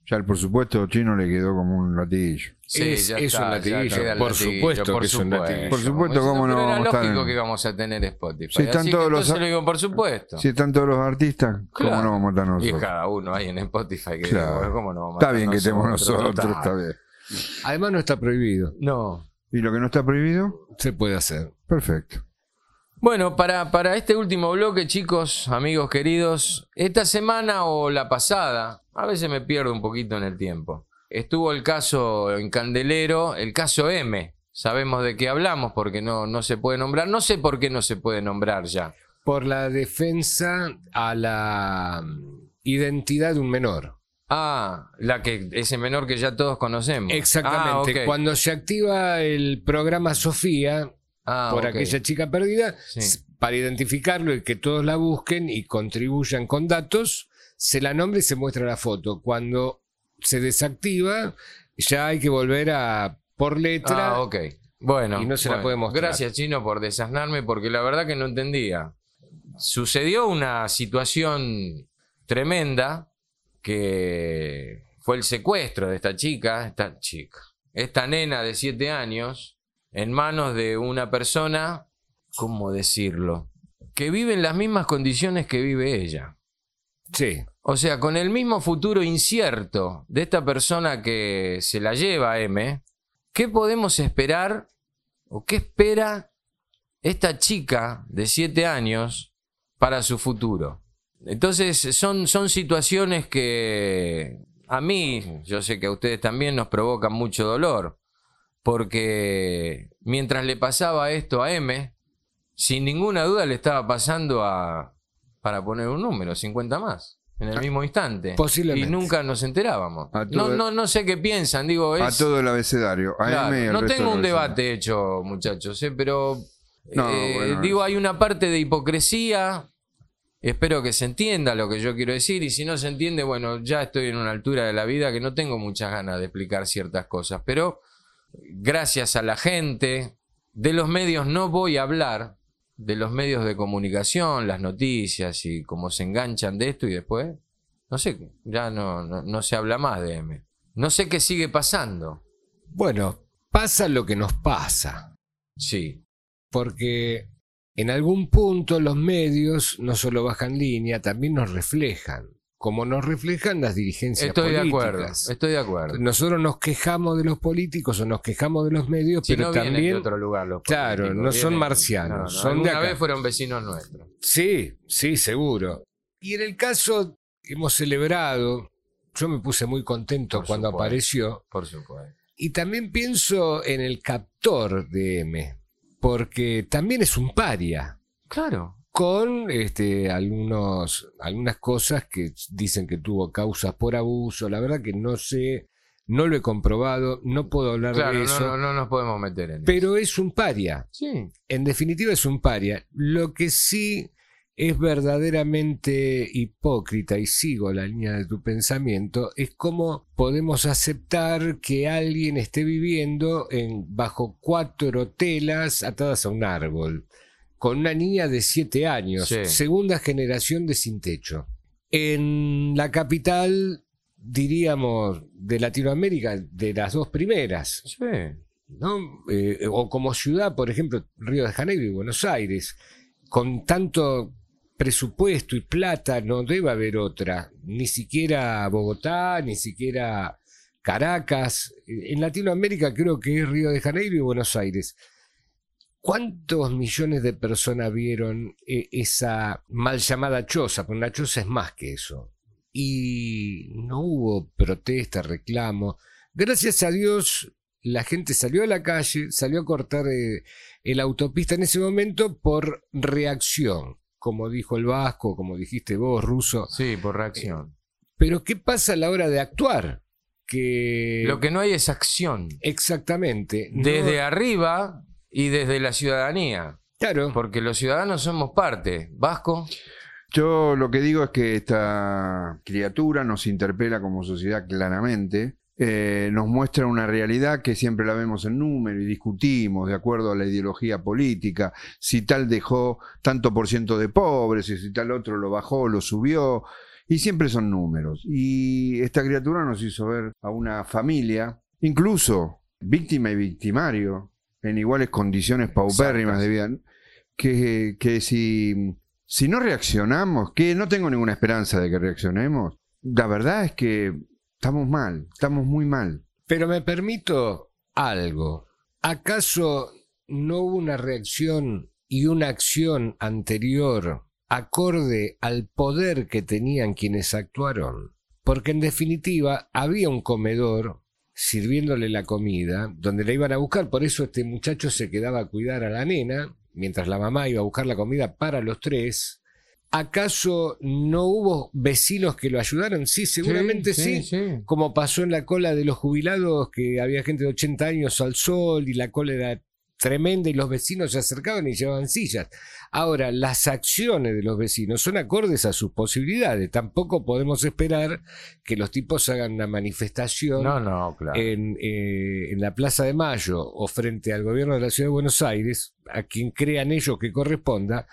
Ya el por supuesto chino le quedó como un latillo. Es- es un ya latiguillo, queda el por supuesto es un latiguillo. Por supuesto, cómo no vamos a Era estar lógico en- que íbamos a tener Spotify. Si están Así todos que los- lo digo por supuesto. Si están todos los artistas, ¿cómo Claro. no vamos a estar Y nosotros? cada uno ahí en Spotify que Claro. ¿cómo no vamos a Está bien que estemos nosotros, Total. está bien. Además no está prohibido. No. ¿Y lo que no está prohibido? Se puede hacer. Perfecto. Bueno, para, para este último bloque, chicos, amigos queridos, esta semana o la pasada, a veces me pierdo un poquito en el tiempo. Estuvo el caso en Candelero, el caso M. Sabemos de qué hablamos porque no, no se puede nombrar. No sé por qué no se puede nombrar ya. Por la defensa a la mm, identidad de un menor. Ah, la que ese menor que ya todos conocemos. Exactamente. Ah. Cuando se activa el programa Sofía Ah, por aquella chica perdida, Sí. para identificarlo y que todos la busquen y contribuyan con datos, se la nombra y se muestra la foto. Cuando se desactiva, ya hay que volver a por letra. Ah, ok. Bueno. Y no se la puede mostrar. Gracias, Chino, por desasnarme, porque la verdad que no entendía. Sucedió una situación tremenda que fue el secuestro de esta chica, esta chica, esta nena de siete años, en manos de una persona, ¿cómo decirlo? Que vive en las mismas condiciones que vive ella. Sí. O sea, con el mismo futuro incierto de esta persona que se la lleva a M, ¿qué podemos esperar o qué espera esta chica de 7 años para su futuro? Entonces, son, son situaciones que a mí, yo sé que a ustedes también nos provocan mucho dolor, porque mientras le pasaba esto a M, sin ninguna duda le estaba pasando a, para poner un número, 50 más, en el mismo instante. Posiblemente. Y nunca nos enterábamos. No, no, no sé qué piensan, digo, es... A todo el abecedario. A Claro, M no tengo un debate hecho, muchachos, ¿eh? pero No, eh, bueno, digo, hay una parte de hipocresía. Espero que se entienda lo que yo quiero decir y si no se entiende, bueno, ya estoy en una altura de la vida que no tengo muchas ganas de explicar ciertas cosas, pero gracias a la gente de los medios no voy a hablar de los medios de comunicación, las noticias y cómo se enganchan de esto y después, no sé, ya no, no, no se habla más de M. No sé qué sigue pasando. Bueno, pasa lo que nos pasa. Sí, Porque en algún punto los medios no solo bajan línea, también nos reflejan. Como nos reflejan las dirigencias Estoy de políticas. acuerdo, estoy de acuerdo. Nosotros nos quejamos de los políticos o nos quejamos de los medios, Si pero no también de otro lugar los Claro, no son vienen- marcianos, no, no, son de acá. vez fueron vecinos nuestros. Sí, sí, seguro. Y en el caso hemos celebrado, yo me puse muy contento Por cuando supuesto. apareció, Por supuesto. y también pienso en el captor de M, porque también es un paria, Claro. Con este, algunos, algunas cosas que dicen que tuvo causas por abuso, la verdad que no sé, no lo he comprobado, no puedo hablar Claro, de eso, no, no nos podemos meter en eso. pero es un paria. Sí. En definitiva es un paria. Lo que sí es verdaderamente hipócrita, y sigo la línea de tu pensamiento, es cómo podemos aceptar que alguien esté viviendo en, bajo cuatro telas atadas a un árbol, con una niña de siete años, Sí. segunda generación de sin techo. En la capital, diríamos, de Latinoamérica, de las dos primeras. Sí. ¿no? Eh, o como ciudad, por ejemplo, Río de Janeiro y Buenos Aires, con tanto presupuesto y plata, no debe haber otra, ni siquiera Bogotá, ni siquiera Caracas. En Latinoamérica creo que es Río de Janeiro y Buenos Aires. ¿Cuántos millones de personas vieron eh, esa mal llamada choza? Porque una choza es más que eso. Y no hubo protesta, reclamo. Gracias a Dios, la gente salió a la calle, salió a cortar eh, el autopista en ese momento por reacción, como dijo el Vasco, como dijiste vos, Ruso. Sí, por reacción. Pero ¿qué pasa a la hora de actuar? Que Lo que no hay es acción. exactamente no- Desde arriba y desde la ciudadanía. Claro. Porque los ciudadanos somos parte. Vasco, Yo lo que digo es que esta criatura nos interpela como sociedad claramente, eh, nos muestra una realidad que siempre la vemos en número y discutimos de acuerdo a la ideología política, si tal dejó tanto por ciento de pobres y si tal otro lo bajó, lo subió, y siempre son números. Y esta criatura nos hizo ver a una familia, incluso víctima y victimario, en iguales condiciones paupérrimas de vida, que, que si, si no reaccionamos, que no tengo ninguna esperanza de que reaccionemos, la verdad es que estamos mal, estamos muy mal. Pero me permito algo. ¿Acaso no hubo una reacción y una acción anterior acorde al poder que tenían quienes actuaron? Porque en definitiva había un comedor sirviéndole la comida, donde la iban a buscar, por eso este muchacho se quedaba a cuidar a la nena, mientras la mamá iba a buscar la comida para los tres. ¿Acaso no hubo vecinos que lo ayudaron? Sí, seguramente sí. Como pasó en la cola de los jubilados, que había gente de 80 años al sol y la cola era tremenda y los vecinos se acercaban y llevaban sillas. Ahora, las acciones de los vecinos son acordes a sus posibilidades. Tampoco podemos esperar que los tipos hagan una manifestación No, no, claro. en, eh, en la Plaza de Mayo o frente al gobierno de la Ciudad de Buenos Aires, a quien crean ellos que corresponda,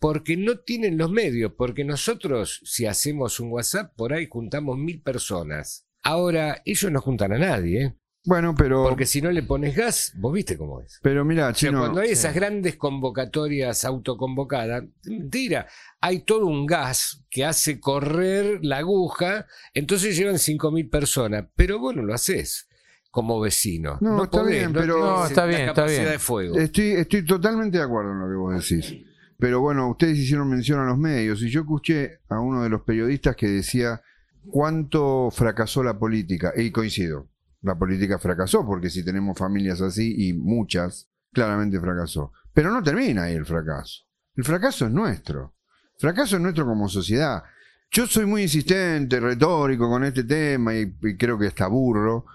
porque no tienen los medios, porque nosotros, si hacemos un WhatsApp, por ahí juntamos mil personas. Ahora, ellos no juntan a nadie, ¿eh? Bueno, pero, porque si no le pones gas, vos viste cómo es. pero mira, O sea, Chino, cuando hay esas grandes convocatorias autoconvocadas, mentira, hay todo un gas que hace correr la aguja, entonces llevan 5.000 personas, pero vos no lo haces como vecino. No, está bien, pero- No, está la bien, está capacidad bien. de fuego. Estoy, estoy totalmente de acuerdo en lo que vos decís. Pero bueno, ustedes hicieron mención a los medios y yo escuché a uno de los periodistas que decía cuánto fracasó la política. Y coincido, la política fracasó porque si tenemos familias así y muchas, claramente fracasó. Pero no termina ahí el fracaso. El fracaso es nuestro. Fracaso es nuestro como sociedad. Yo soy muy insistente, retórico con este tema y, y creo que está burro.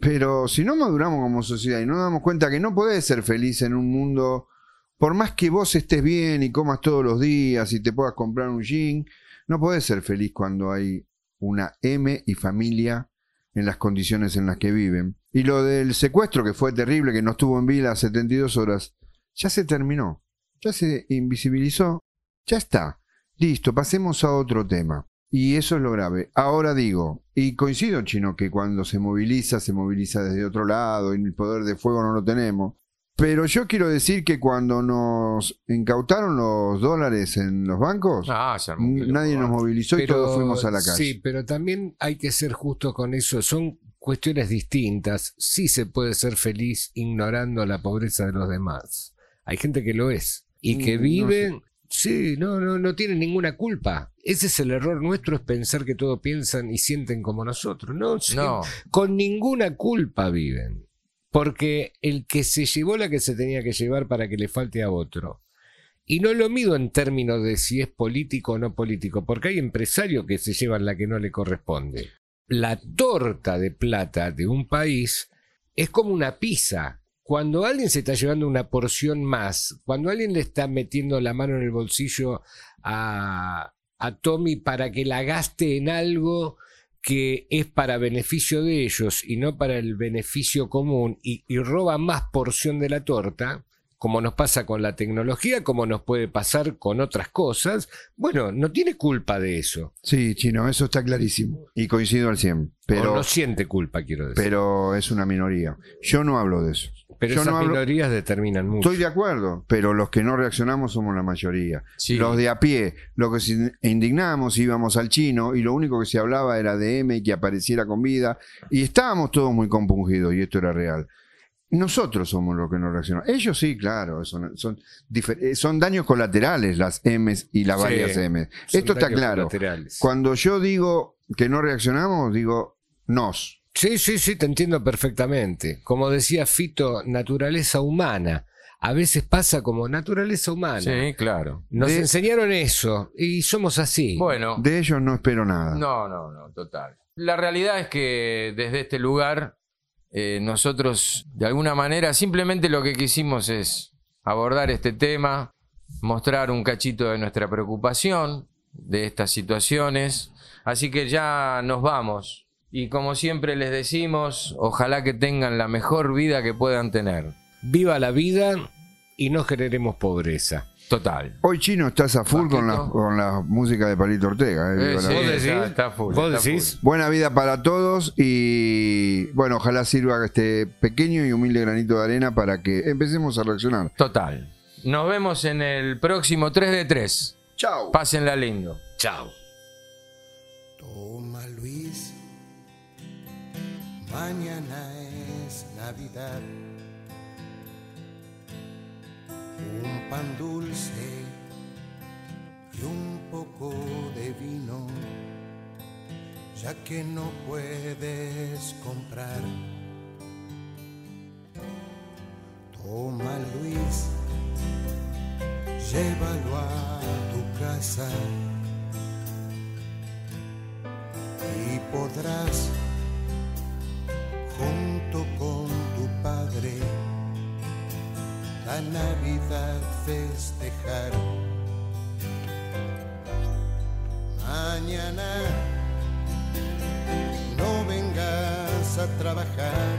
Pero si no maduramos como sociedad y no nos damos cuenta que no podés ser feliz en un mundo, por más que vos estés bien y comas todos los días y te puedas comprar un jean, no podés ser feliz cuando hay una M y familia en las condiciones en las que viven. Y lo del secuestro, que fue terrible, que no estuvo en vida 72 horas, ya se terminó, ya se invisibilizó, ya está. Listo, pasemos a otro tema. Y eso es lo grave. Ahora digo, y coincido, Chino, que cuando se moviliza, se moviliza desde otro lado y el poder de fuego no lo tenemos. Pero yo quiero decir que cuando nos incautaron los dólares en los bancos, Ah, nadie nos ah. movilizó y todos fuimos a la calle. Sí, pero también hay que ser justos con eso. Son cuestiones distintas. Sí se puede ser feliz ignorando la pobreza de los demás. Hay gente que lo es y que Mm, no vive. Sí, no, no, no tienen ninguna culpa. Ese es el error nuestro, es pensar que todos piensan y sienten como nosotros. No, sí, No, con ninguna culpa viven. Porque el que se llevó la que se tenía que llevar para que le falte a otro. Y no lo mido en términos de si es político o no político, porque hay empresarios que se llevan la que no le corresponde. La torta de plata de un país es como una pizza. Cuando alguien se está llevando una porción más, cuando alguien le está metiendo la mano en el bolsillo a, Tommy para que la gaste en algo que es para beneficio de ellos y no para el beneficio común y, y roba más porción de la torta, como nos pasa con la tecnología, como nos puede pasar con otras cosas, bueno, no tiene culpa de eso. Sí, Chino, eso está clarísimo. Y coincido al 100. o Pero, no siente culpa, quiero decir. pero es una minoría. Yo no hablo de eso. Pero yo esas no hablo- minorías determinan mucho. Estoy de acuerdo, pero los que no reaccionamos somos la mayoría. sí. Los de a pie, los que se indignamos, íbamos al chino y lo único que se hablaba era de M y que apareciera con vida. Y estábamos todos muy compungidos y esto era real. Nosotros somos los que no reaccionamos. Ellos sí, claro, son, eh, son daños colaterales las M's y las Sí, varias M. Esto está claro. Cuando yo digo que no reaccionamos, digo nos. Sí, sí, sí, te entiendo perfectamente. Como decía Fito, naturaleza humana. A veces pasa como naturaleza humana. Sí, claro. Nos De- enseñaron eso y somos así. Bueno, De ellos no espero nada. no, no, no, total. La realidad es que desde este lugar eh, nosotros de alguna manera simplemente lo que quisimos es abordar este tema, mostrar un cachito de nuestra preocupación de estas situaciones. Así que ya nos vamos. Y como siempre les decimos, ojalá que tengan la mejor vida que puedan tener. Viva la vida y no generemos pobreza. Total. Hoy Chino estás a full con la, con la música de Palito Ortega. eh, Eh, viva la sí, vida. decís? está- está full, ¿Vos está decís? full. Buena vida para todos y bueno, ojalá sirva este pequeño y humilde granito de arena para que empecemos a reaccionar. Total. Nos vemos en el próximo 3 de 3. Chao. Pásenla lindo. Chao. Toma Luis, mañana es Navidad. Un pan dulce y un poco de vino, ya que no puedes comprar. Toma Luis, llévalo a tu casa y podrás junto con tu padre la Navidad festejar. Mañana no vengas a trabajar,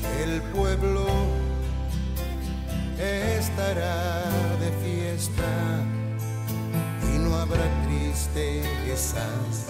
que el pueblo estará de fiesta y no habrá tristezas.